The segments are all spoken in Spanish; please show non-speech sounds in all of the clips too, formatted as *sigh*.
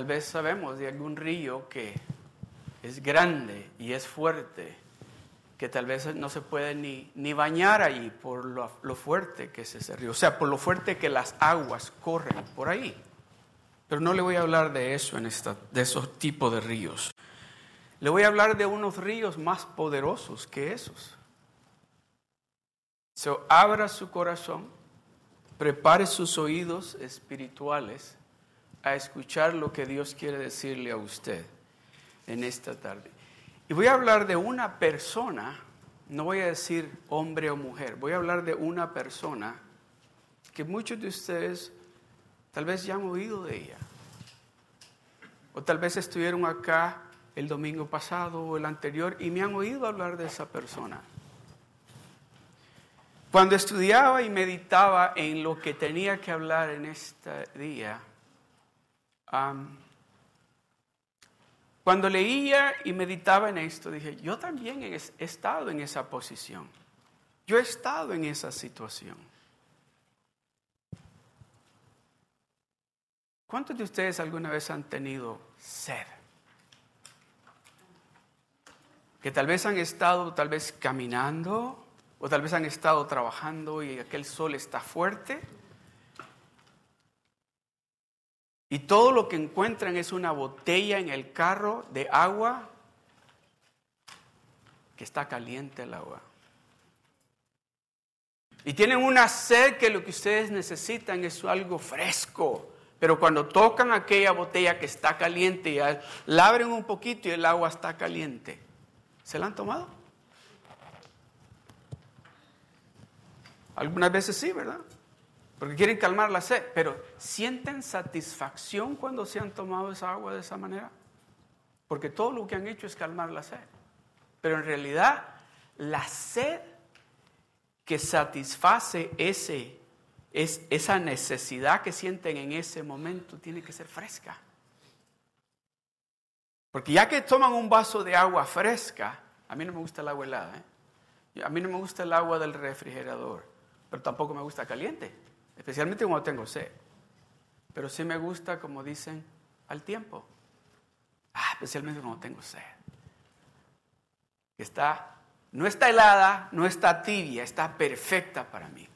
tal vez sabemos de algún río que es grande y es fuerte, que tal vez no se puede ni, bañar allí por lo, lo fuerte que es ese río, o sea, por lo fuerte que las aguas corren por ahí. Pero no le voy a hablar de eso, en esta, de esos tipos de ríos. Le voy a hablar de unos ríos más poderosos que esos. So, abra su corazón, prepare sus oídos espirituales a escuchar lo que Dios quiere decirle a usted en esta tarde. Y voy a hablar de una persona, no voy a decir hombre o mujer, voy a hablar de una persona que muchos de ustedes Tal vez ya han oído de ella. O tal vez estuvieron acá el domingo pasado o el anterior y me han oído hablar de esa persona. Cuando estudiaba y meditaba en lo que tenía que hablar en este día, cuando leía y meditaba en esto, dije, yo también he estado en esa posición. Yo he estado en esa situación. ¿Cuántos de ustedes alguna vez han tenido sed? Que tal vez han estado tal vez caminando o tal vez han estado trabajando y aquel sol está fuerte. Y todo lo que encuentran es una botella en el carro de agua que está caliente el agua. Y tienen una sed que lo que ustedes necesitan es algo fresco, pero cuando tocan aquella botella que está caliente, y la abren un poquito y el agua está caliente. ¿Se la han tomado? Algunas veces sí, ¿verdad? Porque quieren calmar la sed, pero ¿sienten satisfacción cuando se han tomado esa agua de esa manera? Porque todo lo que han hecho es calmar la sed. Pero en realidad, la sed que satisface ese es, esa necesidad que sienten en ese momento tiene que ser fresca. Porque ya que toman un vaso de agua fresca, a mí no me gusta el agua helada, ¿eh? a mí no me gusta el agua del refrigerador, pero tampoco me gusta caliente, especialmente cuando tengo sed. Pero sí me gusta, como dicen, al tiempo. Ah, especialmente cuando tengo sed. Está, no está helada, no está tibia, está perfecta para mí.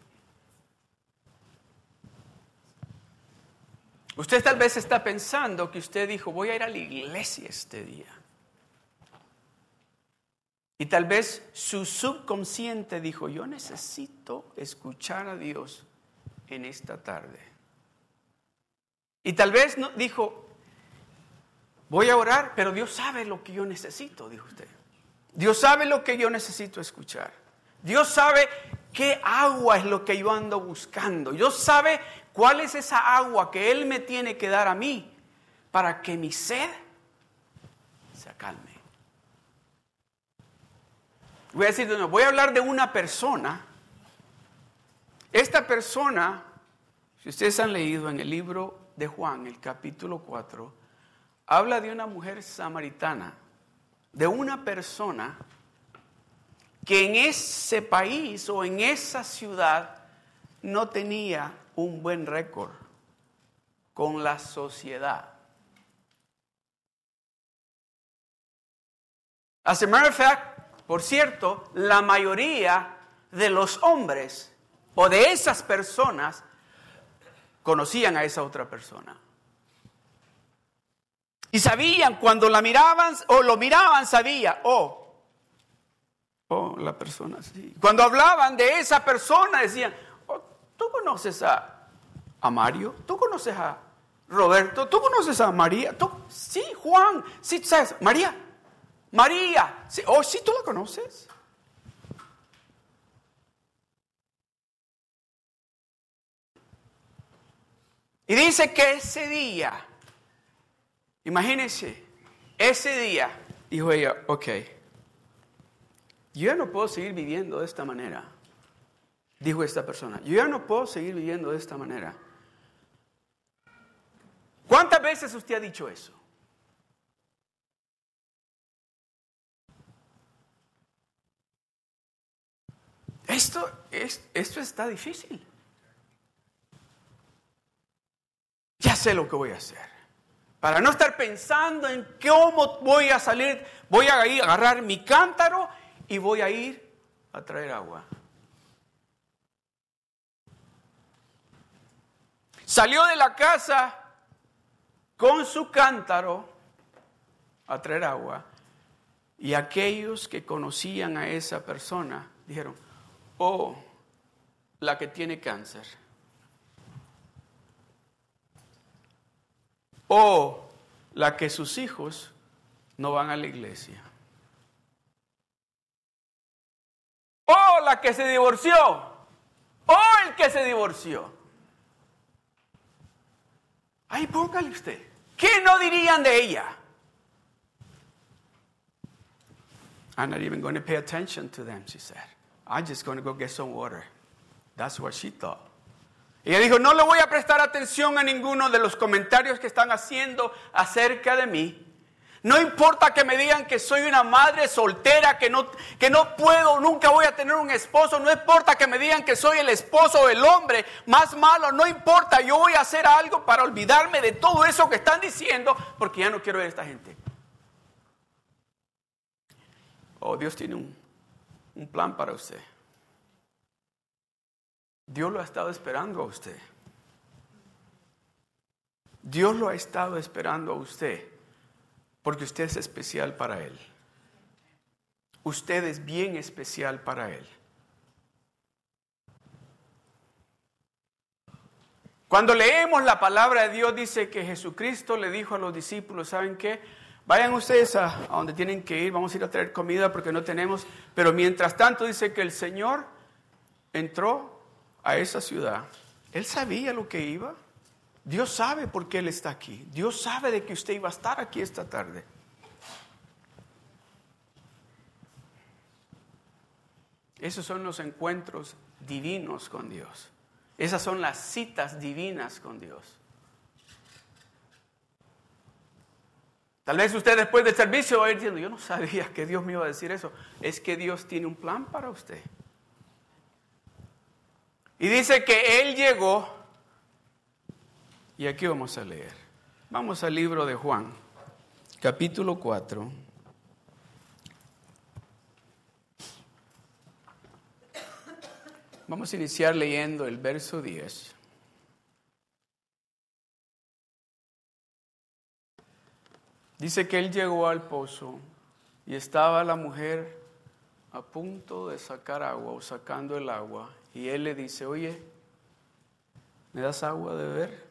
Usted tal vez está pensando que usted dijo, voy a ir a la iglesia este día. Y tal vez su subconsciente dijo, yo necesito escuchar a Dios en esta tarde. Y tal vez no, dijo, voy a orar, pero Dios sabe lo que yo necesito, dijo usted. Dios sabe lo que yo necesito escuchar. Dios sabe qué agua es lo que yo ando buscando. Dios sabe ¿Cuál es esa agua que Él me tiene que dar a mí para que mi sed se calme? Voy a decir, no, voy a hablar de una persona. Esta persona, si ustedes han leído en el libro de Juan, el capítulo 4, habla de una mujer samaritana, de una persona que en ese país o en esa ciudad no tenía un buen récord con la sociedad. As a matter of fact, por cierto, la mayoría de los hombres o de esas personas conocían a esa otra persona. Y sabían, cuando la miraban o lo miraban, sabía, oh, oh, la persona sí. Cuando hablaban de esa persona, decían, ¿Tú conoces a, a Mario? ¿Tú conoces a Roberto? ¿Tú conoces a María? ¿Tú? Sí, Juan. Sí, ¿sabes? María. María. Sí, oh, sí, tú la conoces. Y dice que ese día, imagínense, ese día, dijo ella, ok, yo ya no puedo seguir viviendo de esta manera dijo esta persona, yo ya no puedo seguir viviendo de esta manera. ¿Cuántas veces usted ha dicho eso? Esto, es, esto está difícil. Ya sé lo que voy a hacer. Para no estar pensando en cómo voy a salir, voy a ir agarrar mi cántaro y voy a ir a traer agua. Salió de la casa con su cántaro a traer agua y aquellos que conocían a esa persona dijeron, oh, la que tiene cáncer. O la que sus hijos no van a la iglesia. O la que se divorció. O el que se divorció. Ahí póngale usted. ¿Qué no dirían de ella? I'm not even going to pay attention to them, she said. I'm just going to go get some water. That's what she thought. Ella dijo, no le voy a prestar atención a ninguno de los comentarios que están haciendo acerca de mí. No importa que me digan que soy una madre soltera, que no, que no puedo, nunca voy a tener un esposo. No importa que me digan que soy el esposo o el hombre más malo. No importa, yo voy a hacer algo para olvidarme de todo eso que están diciendo porque ya no quiero ver a esta gente. Oh, Dios tiene un, un plan para usted. Dios lo ha estado esperando a usted. Dios lo ha estado esperando a usted porque usted es especial para Él. Usted es bien especial para Él. Cuando leemos la palabra de Dios dice que Jesucristo le dijo a los discípulos, ¿saben qué? Vayan ustedes a, a, donde tienen que ir, vamos a ir a traer comida porque no tenemos, pero mientras tanto dice que el Señor entró a esa ciudad. Él sabía lo que iba. Dios sabe por qué Él está aquí. Dios sabe de que usted iba a estar aquí esta tarde. Esos son los encuentros divinos con Dios. Esas son las citas divinas con Dios. Tal vez usted después del servicio va a ir diciendo, yo no sabía que Dios me iba a decir eso. Es que Dios tiene un plan para usted. Y dice que Él llegó, y aquí vamos a leer. Vamos al libro de Juan, capítulo 4. Vamos a iniciar leyendo el verso 10. Dice que él llegó al pozo y estaba la mujer a punto de sacar agua o sacando el agua. Y él le dice, oye, ¿me das agua de beber?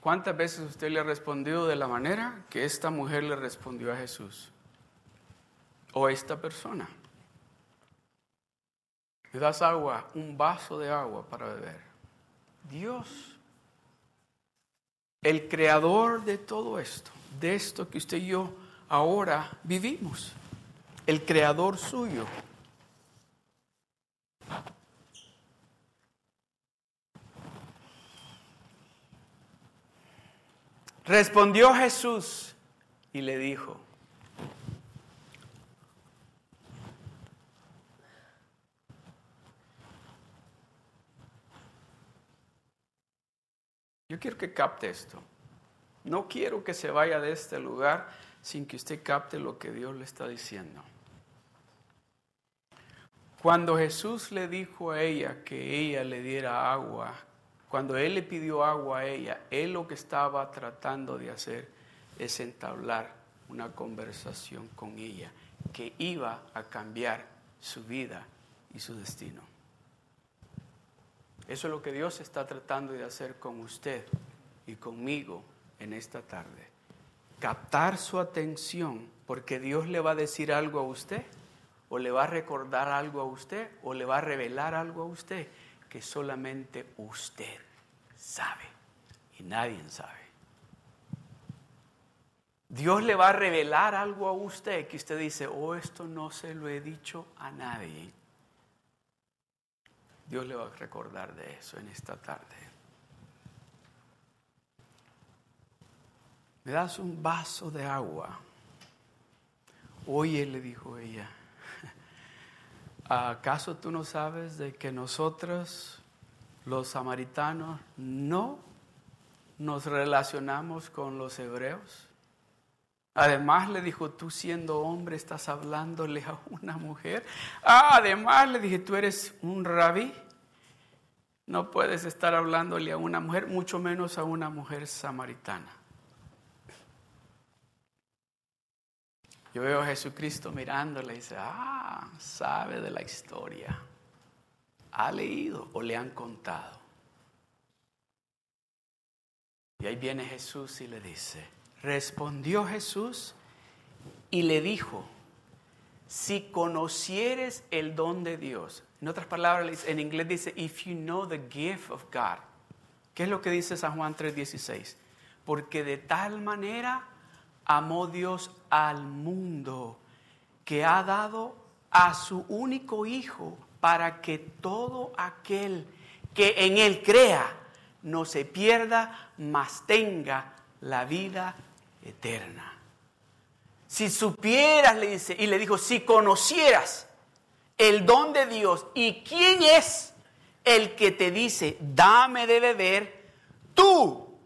¿Cuántas veces usted le ha respondido de la manera que esta mujer le respondió a Jesús? O esta persona. ¿Me das agua? Un vaso de agua para beber. Dios, el creador de todo esto, de esto que usted y yo ahora vivimos, el creador suyo. Respondió Jesús y le dijo, yo quiero que capte esto. No quiero que se vaya de este lugar sin que usted capte lo que Dios le está diciendo. Cuando Jesús le dijo a ella que ella le diera agua cuando él le pidió agua a ella, él lo que estaba tratando de hacer es entablar una conversación con ella que iba a cambiar su vida y su destino. Eso es lo que Dios está tratando de hacer con usted y conmigo en esta tarde. Captar su atención porque Dios le va a decir algo a usted o le va a recordar algo a usted o le va a revelar algo a usted que solamente usted sabe y nadie sabe. Dios le va a revelar algo a usted que usted dice, oh, esto no se lo he dicho a nadie. Dios le va a recordar de eso en esta tarde. ¿Me das un vaso de agua? Oye, le dijo ella, ¿acaso tú no sabes de que nosotros, los samaritanos, no nos relacionamos con los hebreos? Además le dijo, tú siendo hombre estás hablándole a una mujer. Ah, además le dije, tú eres un rabí. No puedes estar hablándole a una mujer, mucho menos a una mujer samaritana. Yo veo a Jesucristo mirándole y dice, ah, sabe de la historia. Ha leído o le han contado. Y ahí viene Jesús y le dice, respondió Jesús y le dijo, si conocieres el don de Dios, en otras palabras, en inglés dice, if you know the gift of God. ¿Qué es lo que dice San Juan 3:16? Porque de tal manera amó Dios al mundo que ha dado a su único Hijo para que todo aquel que en Él crea no se pierda, mas tenga la vida eterna. Si supieras, le dice, y le dijo, si conocieras el don de Dios y quién es el que te dice, dame de beber, tú,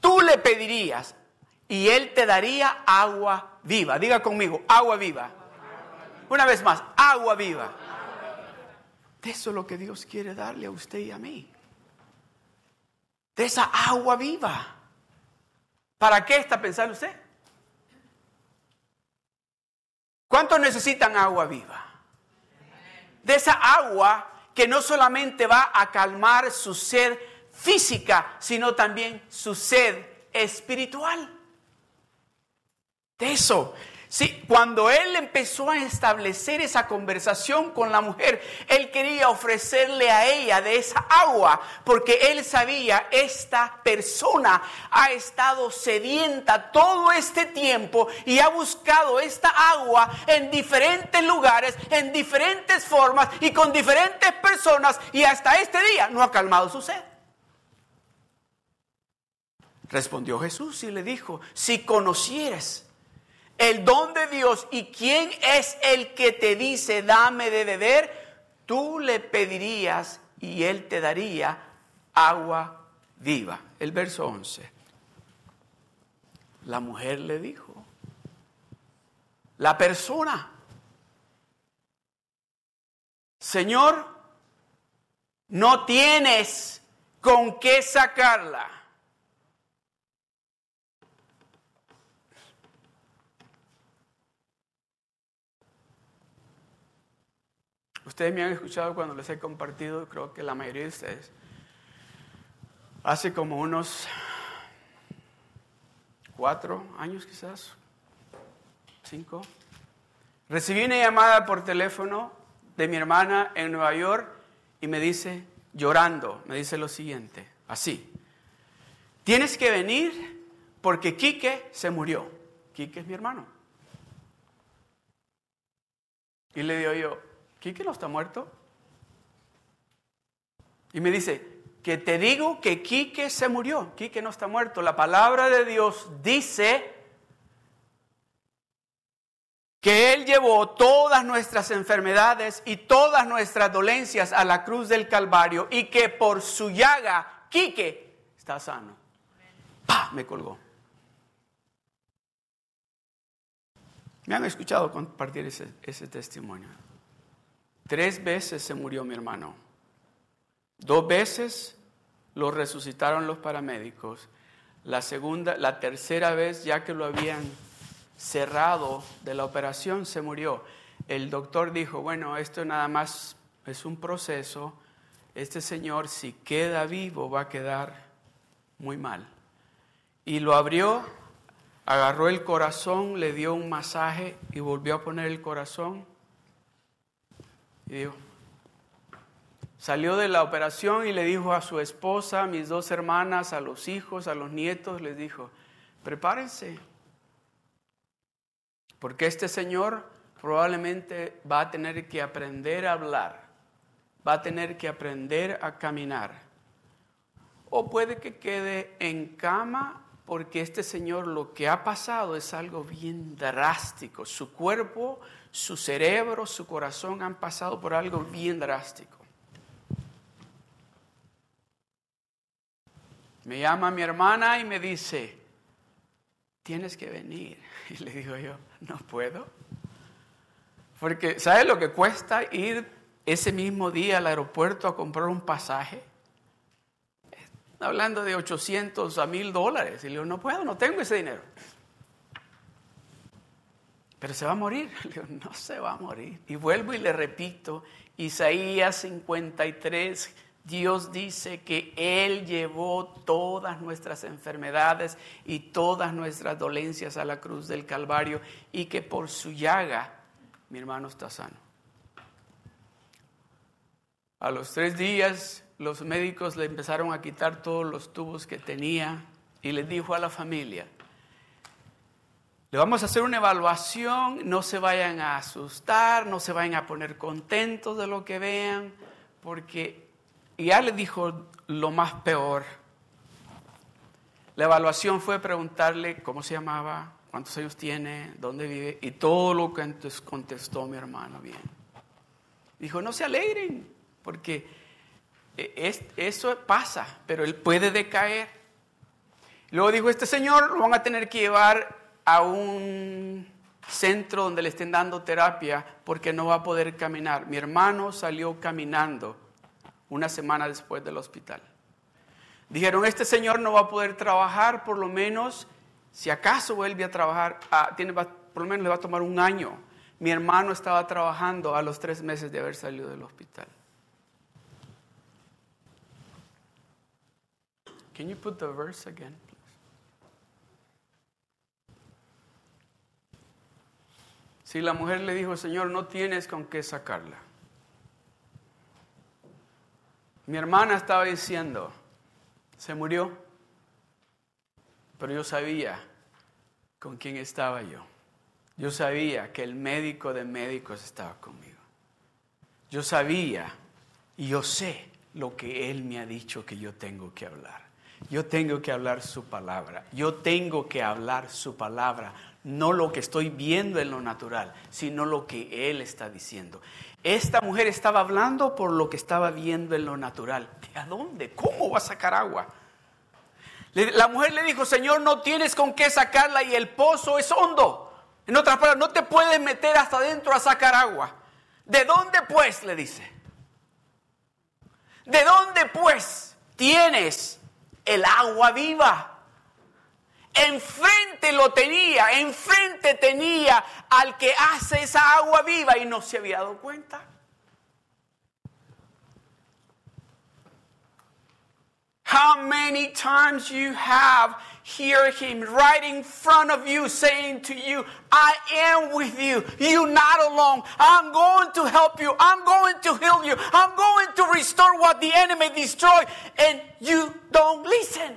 tú le pedirías y él te daría agua viva. Diga conmigo, agua viva. Una vez más, agua viva. De eso es lo que Dios quiere darle a usted y a mí. De esa agua viva. ¿Para qué está pensando usted? ¿Cuántos necesitan agua viva? De esa agua que no solamente va a calmar su sed física, sino también su sed espiritual. Eso Sí, cuando él empezó a establecer esa conversación con la mujer, él quería ofrecerle a ella de esa agua, porque él sabía, esta persona ha estado sedienta todo este tiempo y ha buscado esta agua en diferentes lugares, en diferentes formas y con diferentes personas y hasta este día no ha calmado su sed. Respondió Jesús y le dijo, si conocieras el don de Dios y quién es el que te dice dame de beber, tú le pedirías y él te daría agua viva. El verso 11. La mujer le dijo, la persona, Señor, no tienes con qué sacarla. Ustedes me han escuchado cuando les he compartido, creo que la mayoría de ustedes, hace como unos cuatro años quizás, cinco, recibí una llamada por teléfono de mi hermana en Nueva York y me dice, llorando, me dice lo siguiente, así, tienes que venir porque Quique se murió. Quique es mi hermano. Y le digo yo, ¿Quique no está muerto? Y me dice, que te digo que Quique se murió. Quique no está muerto. La palabra de Dios dice que Él llevó todas nuestras enfermedades y todas nuestras dolencias a la cruz del Calvario y que por su llaga Quique está sano. ¡Pah! Me colgó. Me han escuchado compartir ese, ese testimonio. Tres veces se murió mi hermano. Dos veces lo resucitaron los paramédicos. La segunda, la tercera vez, ya que lo habían cerrado de la operación, se murió. El doctor dijo, bueno, esto nada más es un proceso. Este señor, si queda vivo, va a quedar muy mal. Y lo abrió, agarró el corazón, le dio un masaje y volvió a poner el corazón y dijo, salió de la operación y le dijo a su esposa, a mis dos hermanas, a los hijos, a los nietos, les dijo, prepárense, porque este señor probablemente va a tener que aprender a hablar, va a tener que aprender a caminar, o puede que quede en cama porque este señor lo que ha pasado es algo bien drástico, su cuerpo su cerebro, su corazón han pasado por algo bien drástico. Me llama mi hermana y me dice, tienes que venir. *laughs* Y le digo yo, no puedo. Porque, ¿sabes lo que cuesta ir ese mismo día al aeropuerto a comprar un pasaje? Hablando de 800 a 1000 dólares. Y le digo, no puedo, no tengo ese dinero. Pero se va a morir. *laughs* Le digo, no se va a morir. Y vuelvo y le repito, Isaías 53, Dios dice que Él llevó todas nuestras enfermedades y todas nuestras dolencias a la cruz del Calvario y que por su llaga mi hermano está sano. A los tres días los médicos le empezaron a quitar todos los tubos que tenía y le dijo a la familia, le vamos a hacer una evaluación, no se vayan a asustar, no se vayan a poner contentos de lo que vean, porque ya le dijo lo más peor. La evaluación fue preguntarle cómo se llamaba, cuántos años tiene, dónde vive, y todo lo que contestó mi hermano bien. Dijo, no se alegren, porque e, eso pasa, pero él puede decaer. Luego dijo, este señor lo van a tener que llevar a un centro donde le estén dando terapia porque no va a poder caminar. Mi hermano salió caminando una semana después del hospital. Dijeron, este señor no va a poder trabajar por lo menos, si acaso vuelve a trabajar, ah, tiene, por lo menos le va a tomar un año. Mi hermano estaba trabajando a los tres meses de haber salido del hospital. Can you put the verse again? Si la mujer le dijo, Señor, no tienes con qué sacarla. Mi hermana estaba diciendo, se murió, pero yo sabía con quién estaba yo. Yo sabía que el médico de médicos estaba conmigo. Yo sabía y yo sé lo que Él me ha dicho que yo tengo que hablar. Yo tengo que hablar su palabra. Yo tengo que hablar su palabra no lo que estoy viendo en lo natural, sino lo que Él está diciendo. Esta mujer estaba hablando por lo que estaba viendo en lo natural. ¿De a dónde? ¿Cómo va a sacar agua? La mujer le dijo, Señor, no tienes con qué sacarla y el pozo es hondo. En otras palabras, no te puedes meter hasta adentro a sacar agua. ¿De dónde pues? le dice. ¿De dónde pues tienes el agua viva? Enfrente lo tenía, enfrente tenía al que hace esa agua viva y no se había dado cuenta. How many times you have hear him right in front of you saying to you, I am with you. You're not alone. I'm going to help you. I'm going to heal you. I'm going to restore what the enemy destroyed. And you don't listen.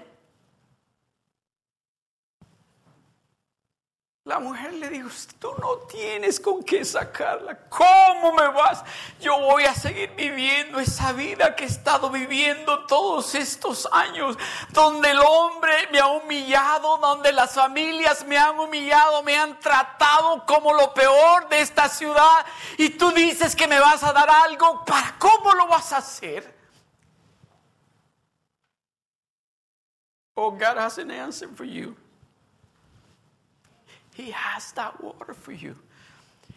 La mujer le dijo, tú no tienes con qué sacarla. ¿Cómo me vas? Yo voy a seguir viviendo esa vida que he estado viviendo todos estos años, donde el hombre me ha humillado, donde las familias me han humillado, me han tratado como lo peor de esta ciudad. Y tú dices que me vas a dar algo, ¿para cómo lo vas a hacer? Oh, God has an answer for you. He has that water for you.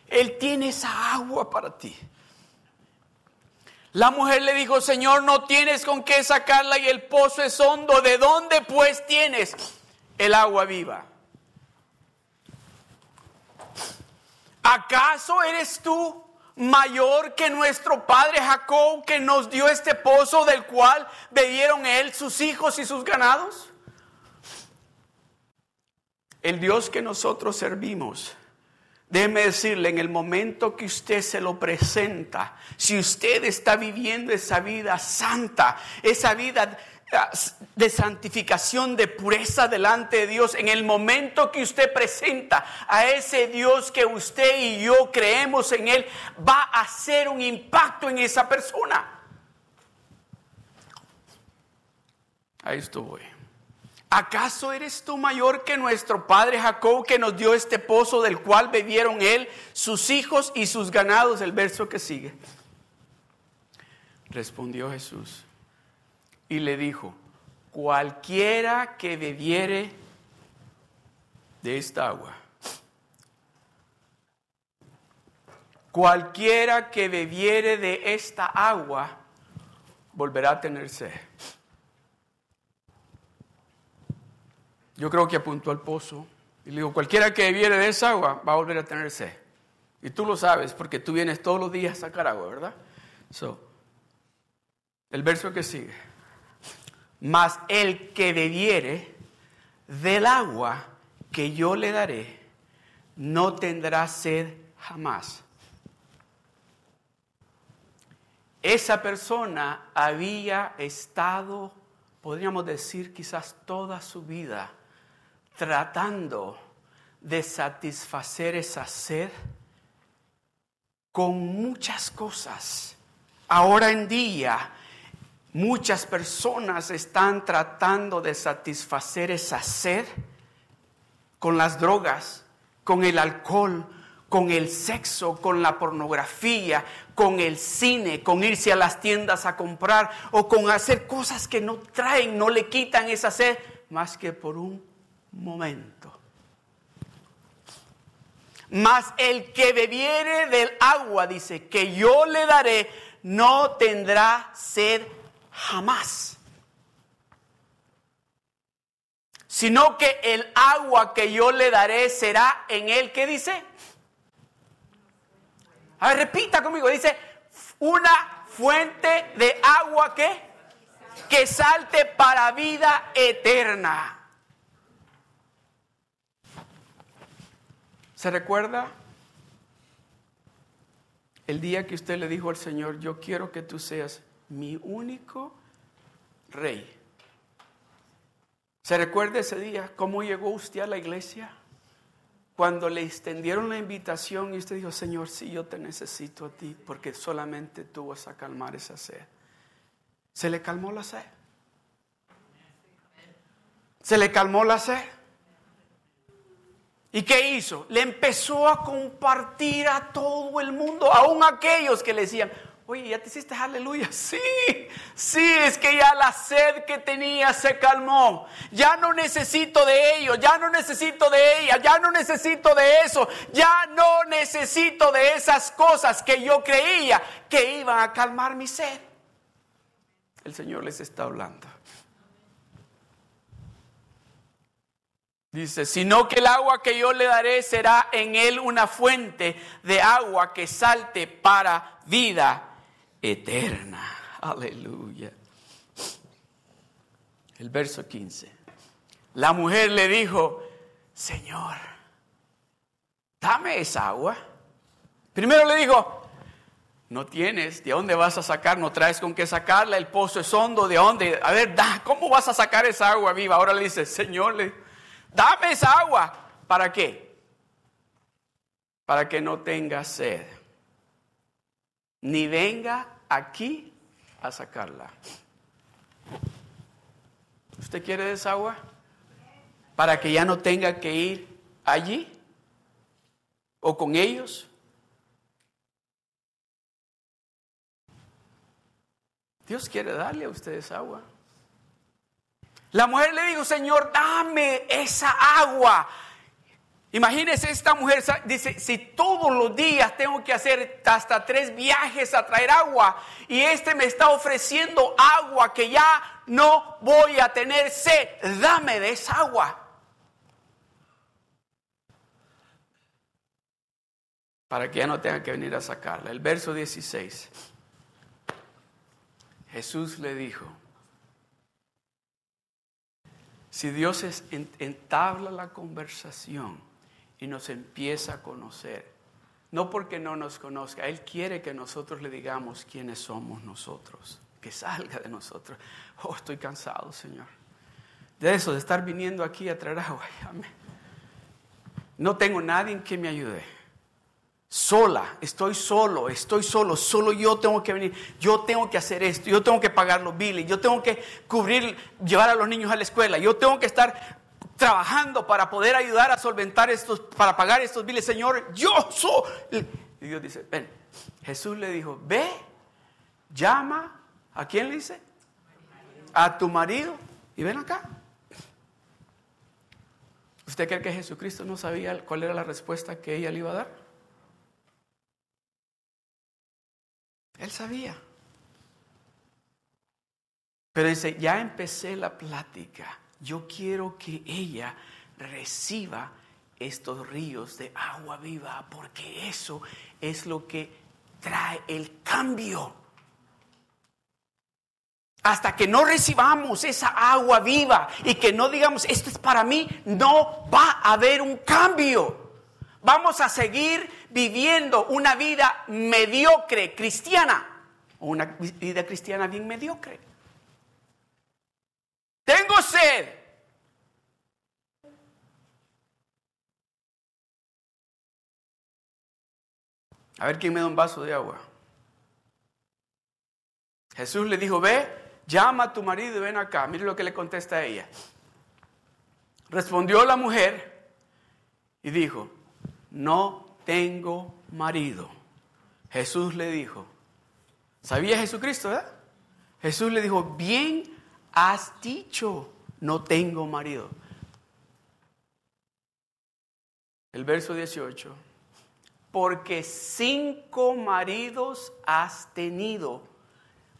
Él tiene esa agua para ti. La mujer le dijo, Señor, no tienes con qué sacarla y el pozo es hondo. ¿De dónde pues tienes el agua viva? ¿Acaso eres tú mayor que nuestro padre Jacob que nos dio este pozo del cual bebieron él, sus hijos y sus ganados? El Dios que nosotros servimos, déjeme decirle, en el momento que usted se lo presenta, si usted está viviendo esa vida santa, esa vida ah, de santificación, de pureza delante de Dios, en el momento que usted presenta a ese Dios que usted y yo creemos en Él, va a hacer un impacto en esa persona. Ahí estuvo. ¿Acaso eres tú mayor que nuestro padre Jacob que nos dio este pozo del cual bebieron él, sus hijos y sus ganados? El verso que sigue. Respondió Jesús y le dijo, cualquiera que bebiere de esta agua, cualquiera que bebiere de esta agua, volverá a tener sed. Yo creo que apuntó al pozo y le digo, cualquiera que viene de esa agua va a volver a tener sed. Y tú lo sabes porque tú vienes todos los días a sacar agua, ¿verdad? So, el verso que sigue. Mas el que bebiere del agua que yo le daré, no tendrá sed jamás. Esa persona había estado, podríamos decir, quizás toda su vida tratando de satisfacer esa sed con muchas cosas. Ahora en día, muchas personas están tratando de satisfacer esa sed con las drogas, con el alcohol, con el sexo, con la pornografía, con el cine, con irse a las tiendas a comprar o con hacer cosas que no traen, no le quitan esa sed, más que por un momento. Mas el que bebiere del agua, dice, que yo le daré, no tendrá sed jamás. Sino que el agua que yo le daré será en él, ¿qué dice? A ver, repita conmigo, dice, una fuente de agua que, que salte para vida eterna. ¿Se recuerda el día que usted le dijo al Señor, yo quiero que tú seas mi único rey? ¿Se recuerda ese día cómo llegó usted a la iglesia? Cuando le extendieron la invitación y usted dijo, Señor, sí, yo te necesito a ti porque solamente tú vas a calmar esa sed. ¿Se le calmó la sed? ¿Se le calmó la sed? ¿Y qué hizo? Le empezó a compartir a todo el mundo, aún aquellos que le decían, oye, ¿ya te hiciste aleluya? *laughs* Sí, sí, es que ya la sed que tenía se calmó. Ya no necesito de ellos, ya no necesito de ella, ya no necesito de eso, ya no necesito de esas cosas que yo creía que iban a calmar mi sed. El Señor les está hablando. Dice, sino que el agua que yo le daré será en él una fuente de agua que salte para vida eterna. Aleluya. El verso 15. La mujer le dijo, Señor, dame esa agua. Primero le dijo, no tienes, ¿de dónde vas a sacar? No traes con qué sacarla, el pozo es hondo, ¿de dónde? A ver, ¿cómo vas a sacar esa agua viva? Ahora le dice, Señor, le Dame esa agua. ¿Para qué? Para que no tenga sed. Ni venga aquí a sacarla. ¿Usted quiere esa agua? Para que ya no tenga que ir allí o con ellos. Dios quiere darle a ustedes agua. La mujer le dijo, Señor, dame esa agua. Imagínese esta mujer, dice, si todos los días tengo que hacer hasta tres viajes a traer agua y este me está ofreciendo agua que ya no voy a tener sed, dame de esa agua. Para que ya no tenga que venir a sacarla. El verso 16. Jesús le dijo, si Dios entabla la conversación y nos empieza a conocer, no porque no nos conozca, Él quiere que nosotros le digamos quiénes somos nosotros, que salga de nosotros. Oh, estoy cansado, Señor. De eso, de estar viniendo aquí a traer agua. *laughs* No tengo nadie que me ayude. Sola, estoy solo, estoy solo, solo yo tengo que venir, yo tengo que hacer esto, yo tengo que pagar los biles, yo tengo que cubrir, llevar a los niños a la escuela, yo tengo que estar trabajando para poder ayudar a solventar estos, para pagar estos biles, Señor, yo soy. Y Dios dice, ven, Jesús le dijo, ve, llama, ¿a quién le dice? A tu marido y ven acá. ¿Usted cree que Jesucristo no sabía cuál era la respuesta que ella le iba a dar? Él sabía. Pero dice, ya empecé la plática. Yo quiero que ella reciba estos ríos de agua viva, porque eso es lo que trae el cambio. Hasta que no recibamos esa agua viva y que no digamos, esto es para mí, no va a haber un cambio. Vamos a seguir viviendo una vida mediocre cristiana, una vida cristiana bien mediocre. Tengo sed. A ver quién me da un vaso de agua. Jesús le dijo, ve, llama a tu marido y ven acá. Mire lo que le contesta a ella. Respondió la mujer y dijo, no tengo marido. Jesús le dijo, ¿sabía Jesucristo? Eh? Jesús le dijo, bien has dicho, no tengo marido. El verso 18, porque cinco maridos has tenido.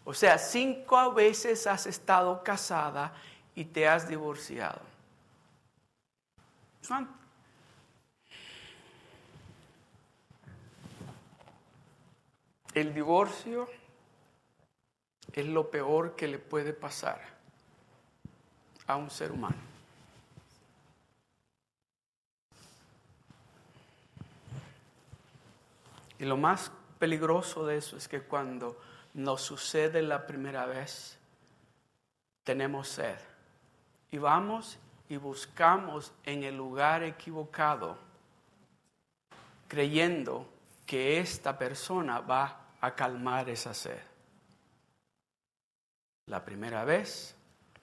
O sea, cinco veces has estado casada y te has divorciado. El divorcio es lo peor que le puede pasar a un ser humano. Y lo más peligroso de eso es que cuando nos sucede la primera vez, tenemos sed. Y vamos y buscamos en el lugar equivocado, creyendo que esta persona va a calmar esa sed. La primera vez,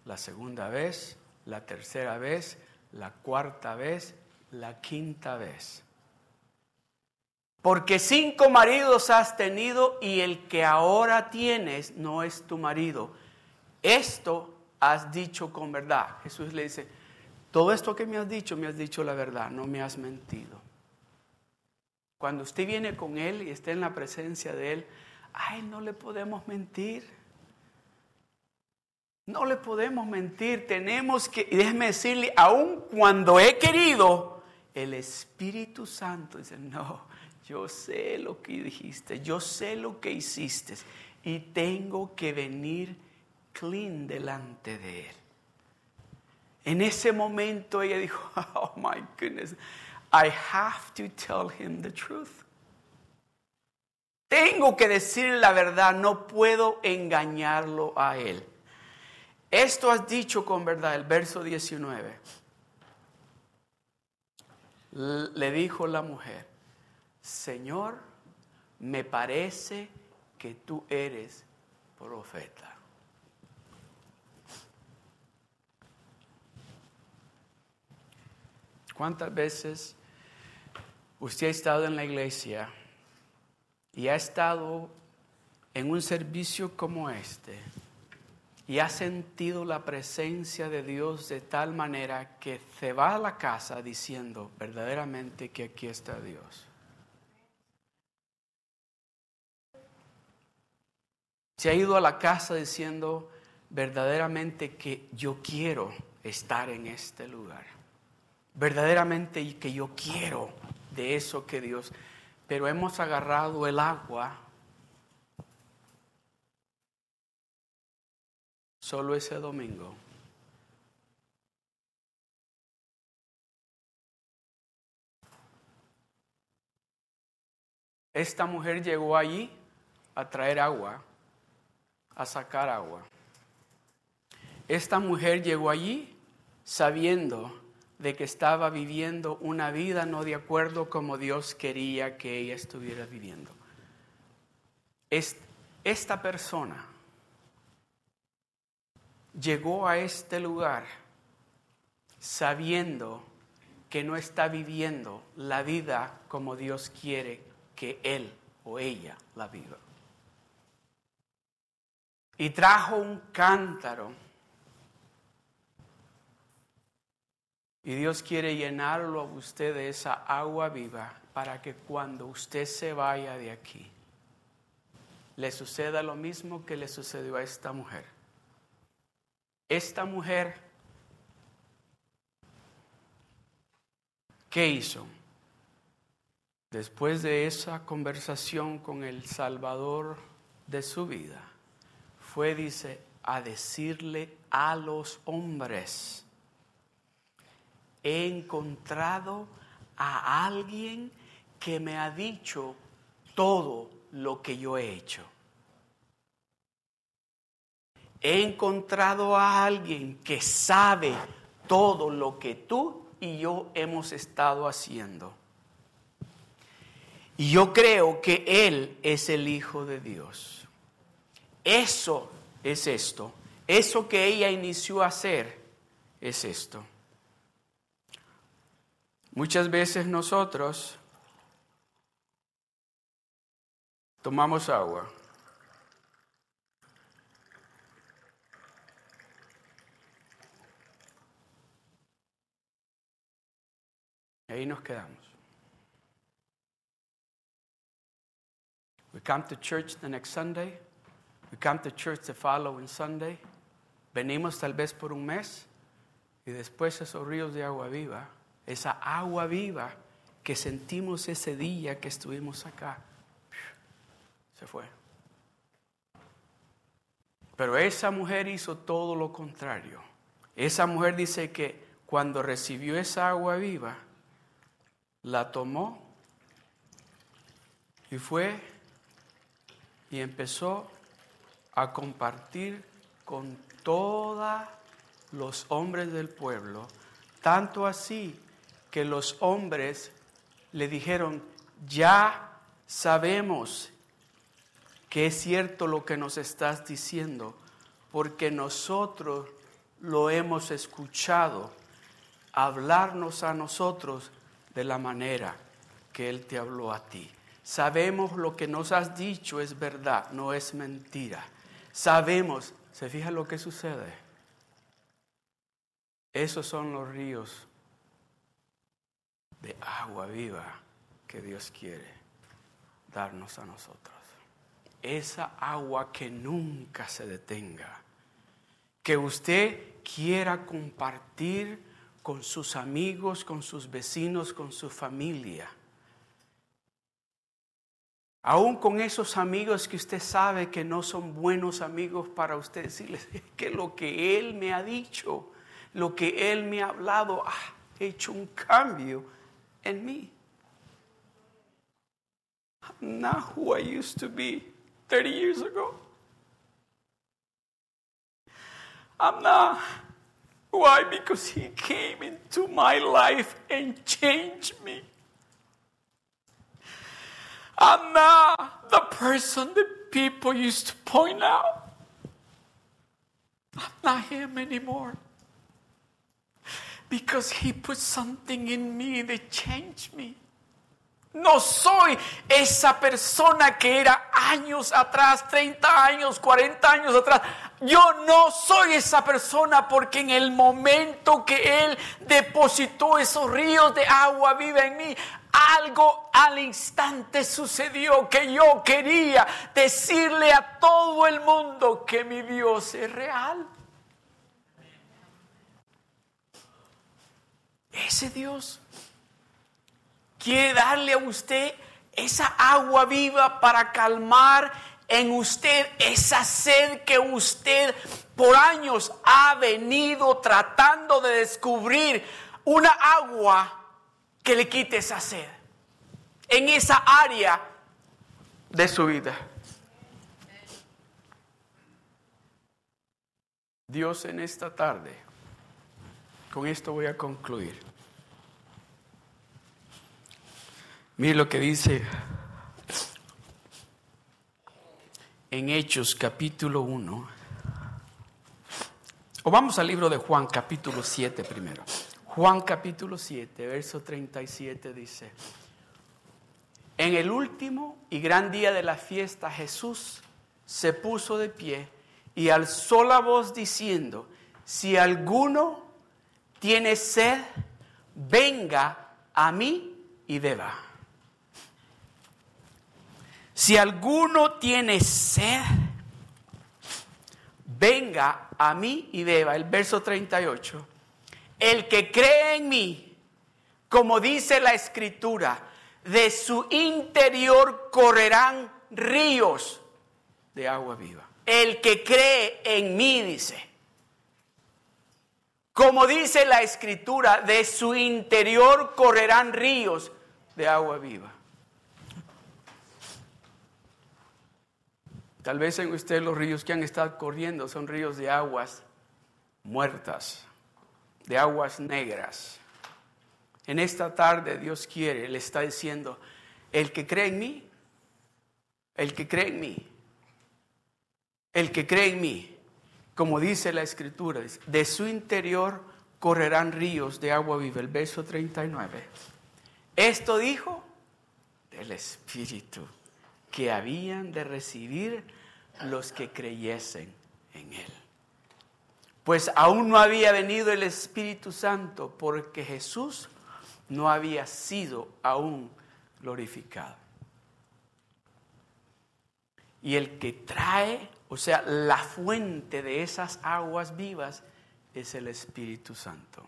la segunda vez, la tercera vez, la cuarta vez, la quinta vez. Porque cinco maridos has tenido y el que ahora tienes no es tu marido. Esto has dicho con verdad. Jesús le dice, todo esto que me has dicho, me has dicho la verdad, no me has mentido. Cuando usted viene con Él y está en la presencia de Él, a Él no le podemos mentir. No le podemos mentir. Tenemos que, déjeme decirle, aun cuando he querido, el Espíritu Santo dice, no, yo sé lo que dijiste, yo sé lo que hiciste y tengo que venir clean delante de Él. En ese momento ella dijo, *laughs* oh my goodness, I have to tell him the truth. Tengo que decir la verdad, no puedo engañarlo a él. Esto has dicho con verdad, el verso 19. Le dijo la mujer, Señor, me parece que tú eres profeta. ¿Cuántas veces usted ha estado en la iglesia y ha estado en un servicio como este y ha sentido la presencia de Dios de tal manera que se va a la casa diciendo verdaderamente que aquí está Dios? Se ha ido a la casa diciendo verdaderamente que yo quiero estar en este lugar verdaderamente que yo quiero de eso que Dios, pero hemos agarrado el agua solo ese domingo. Esta mujer llegó allí a traer agua, a sacar agua. Esta mujer llegó allí sabiendo de que estaba viviendo una vida no de acuerdo como Dios quería que ella estuviera viviendo. Esta persona llegó a este lugar sabiendo que no está viviendo la vida como Dios quiere que él o ella la viva. Y trajo un cántaro. Y Dios quiere llenarlo a usted de esa agua viva para que cuando usted se vaya de aquí, le suceda lo mismo que le sucedió a esta mujer. Esta mujer ¿Qué hizo? Después de esa conversación con el Salvador de su vida, fue, dice, a decirle a los hombres, he encontrado a alguien que me ha dicho todo lo que yo he hecho. He encontrado a alguien que sabe todo lo que tú y yo hemos estado haciendo. Y yo creo que Él es el Hijo de Dios. Eso es esto. Eso que ella inició a hacer es esto. Muchas veces nosotros tomamos agua Y ahí nos quedamos. We come to church the next Sunday. We come to church the following Sunday. Venimos tal vez por un mes y después esos ríos de agua viva, esa agua viva que sentimos ese día que estuvimos acá, se fue. Pero esa mujer hizo todo lo contrario. Esa mujer dice que cuando recibió esa agua viva, la tomó y fue y empezó a compartir con todos los hombres del pueblo, tanto así que los hombres le dijeron, ya sabemos que es cierto lo que nos estás diciendo, porque nosotros lo hemos escuchado hablarnos a nosotros de la manera que Él te habló a ti. Sabemos lo que nos has dicho es verdad, no es mentira. Sabemos, ¿se fija lo que sucede? Esos son los ríos de agua viva que Dios quiere darnos a nosotros. Esa agua que nunca se detenga. Que usted quiera compartir con sus amigos, con sus vecinos, con su familia. Aún con esos amigos que usted sabe que no son buenos amigos para usted, decirles que lo que Él me ha dicho, lo que Él me ha hablado, ha hecho un cambio en mí. I'm not who I used to be 30 years ago. I'm not why? Because He came into my life and changed me. I'm not the person that people used to point out. I'm not Him anymore. Because He put something in me that changed me. No soy esa persona que era años atrás, 30 años, 40 años atrás. Yo no soy esa persona porque en el momento que Él depositó esos ríos de agua viva en mí, algo al instante sucedió que yo quería decirle a todo el mundo que mi Dios es real. Ese Dios quiere darle a usted esa agua viva para calmar en usted esa sed que usted por años ha venido tratando de descubrir una agua que le quite esa sed en esa área de su vida. Dios en esta tarde, Con esto voy a concluir. Mire lo que dice en Hechos capítulo 1. O vamos al libro de Juan capítulo 7 primero. Juan capítulo 7, verso 37 dice, en el último y gran día de la fiesta Jesús se puso de pie y alzó la voz diciendo, si alguno tiene sed, venga a mí y beba. Si alguno tiene sed, venga a mí y beba. El verso 38. El que cree en mí, como dice la escritura, de su interior correrán ríos de agua viva. El que cree en mí, dice. Como dice la escritura, de su interior correrán ríos de agua viva. Tal vez en usted los ríos que han estado corriendo son ríos de aguas muertas, de aguas negras. En esta tarde Dios quiere, le está diciendo, el que cree en mí, el que cree en mí, el que cree en mí, como dice la escritura, de su interior correrán ríos de agua viva. El verso 39. Esto dijo del Espíritu que habían de recibir los que creyesen en Él. Pues aún no había venido el Espíritu Santo porque Jesús no había sido aún glorificado. Y el que trae, o sea, la fuente de esas aguas vivas es el Espíritu Santo.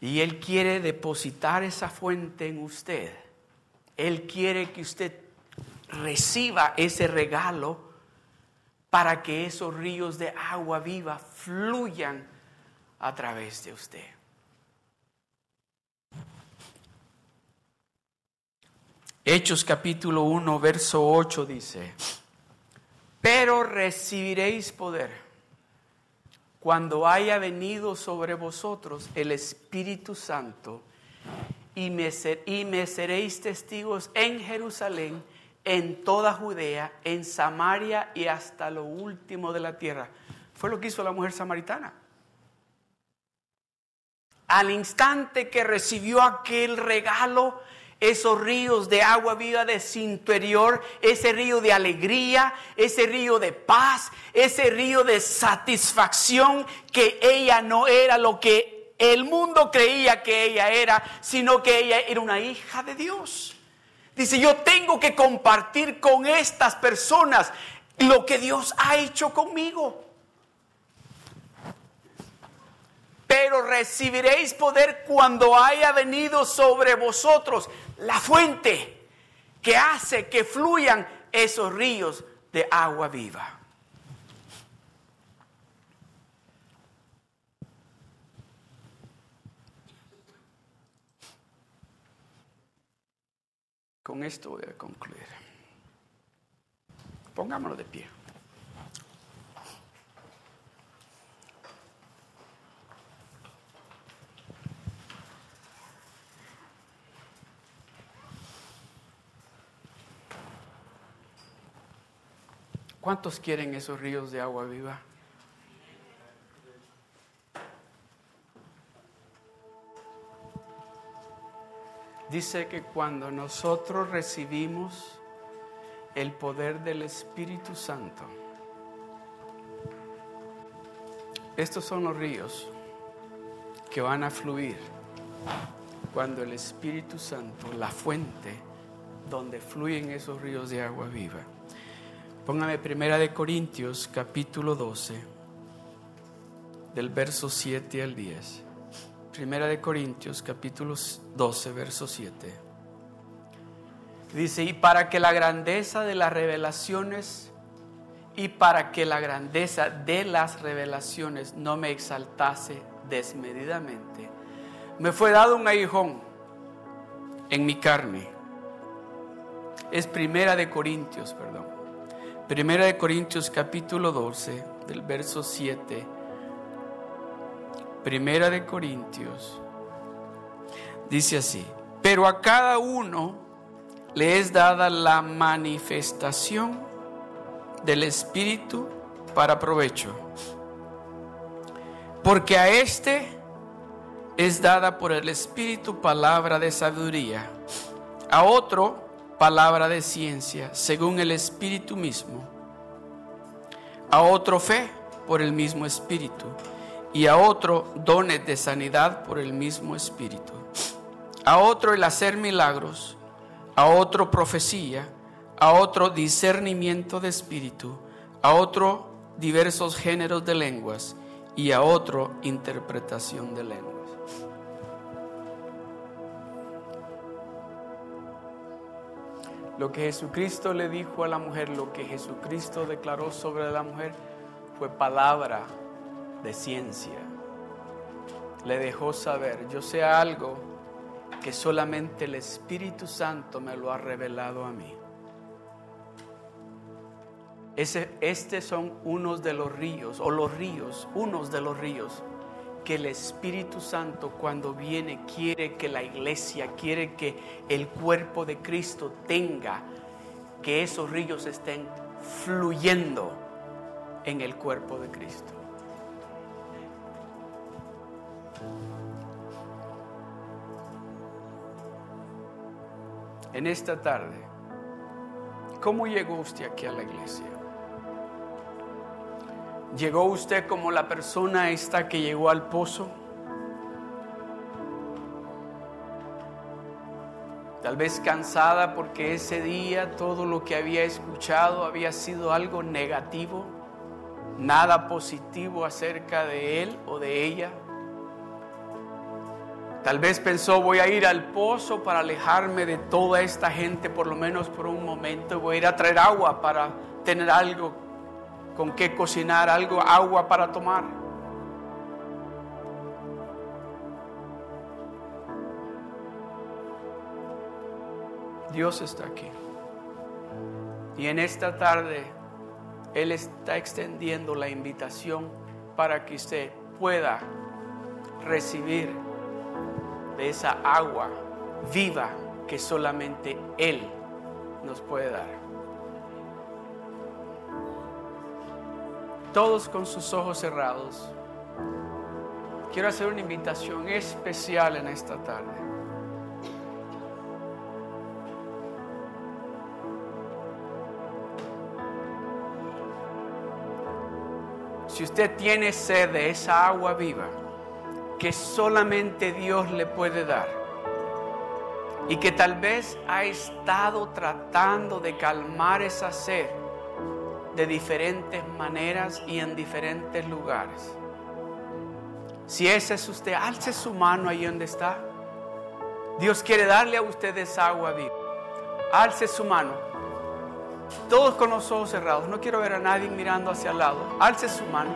Y Él quiere depositar esa fuente en usted. Él quiere que usted reciba ese regalo para que esos ríos de agua viva fluyan a través de usted. Hechos capítulo 1, verso 8 dice, pero recibiréis poder cuando haya venido sobre vosotros el Espíritu Santo y me, y me seréis testigos en Jerusalén en toda Judea, en Samaria y hasta lo último de la tierra. Fue lo que hizo la mujer samaritana. Al instante que recibió aquel regalo, esos ríos de agua viva de su interior, ese río de alegría, ese río de paz, ese río de satisfacción, que ella no era lo que el mundo creía que ella era, sino que ella era una hija de Dios. Dice, yo tengo que compartir con estas personas lo que Dios ha hecho conmigo. Pero recibiréis poder cuando haya venido sobre vosotros la fuente que hace que fluyan esos ríos de agua viva. Con esto voy a concluir. Pongámonos de pie. ¿Cuántos quieren esos ríos de agua viva? Dice que cuando nosotros recibimos el poder del Espíritu Santo, estos son los ríos que van a fluir cuando el Espíritu Santo, la fuente donde fluyen esos ríos de agua viva. Póngame primera de Corintios capítulo 12 del verso 7 al 10. Primera de Corintios, capítulo 12, verso 7. Dice, y para que la grandeza de las revelaciones, y para que la grandeza de las revelaciones no me exaltase desmedidamente, me fue dado un aguijón en mi carne. Es primera de Corintios, perdón. Primera de Corintios capítulo 12, del verso 7. Primera de Corintios. Dice así, pero a cada uno le es dada la manifestación del Espíritu para provecho. Porque a este es dada por el Espíritu palabra de sabiduría, a otro palabra de ciencia, según el Espíritu mismo, a otro fe por el mismo Espíritu, y a otro dones de sanidad por el mismo Espíritu, a otro el hacer milagros, a otro profecía, a otro discernimiento de espíritu, a otro diversos géneros de lenguas y a otro interpretación de lenguas. Lo que Jesucristo le dijo a la mujer, lo que Jesucristo declaró sobre la mujer, fue palabra de ciencia. Le dejó saber, yo sé algo que solamente el Espíritu Santo me lo ha revelado a mí. Ese, estos son unos de los ríos, o los ríos, unos de los ríos que el Espíritu Santo cuando viene quiere que la iglesia, quiere que el cuerpo de Cristo tenga, que esos ríos estén fluyendo en el cuerpo de Cristo. En esta tarde, ¿cómo llegó usted aquí a la iglesia? ¿Llegó usted como la persona esta que llegó al pozo? Tal vez cansada porque ese día todo lo que había escuchado había sido algo negativo, nada positivo acerca de él o de ella. Tal vez pensó, voy a ir al pozo para alejarme de toda esta gente, por lo menos por un momento. Voy a ir a traer agua para tener algo con qué cocinar, algo, agua para tomar. Dios está aquí. Y en esta tarde Él está extendiendo la invitación para que usted pueda recibir de esa agua viva que solamente Él nos puede dar. Todos con sus ojos cerrados. Quiero hacer una invitación especial en esta tarde. Si usted tiene sed de esa agua viva que solamente Dios le puede dar y que tal vez ha estado tratando de calmar esa sed de diferentes maneras y en diferentes lugares. Si ese es usted, alce su mano ahí donde está. Dios quiere darle a ustedes agua viva. Alce su mano. Todos con los ojos cerrados. No quiero ver a nadie mirando hacia el lado. Alce su mano.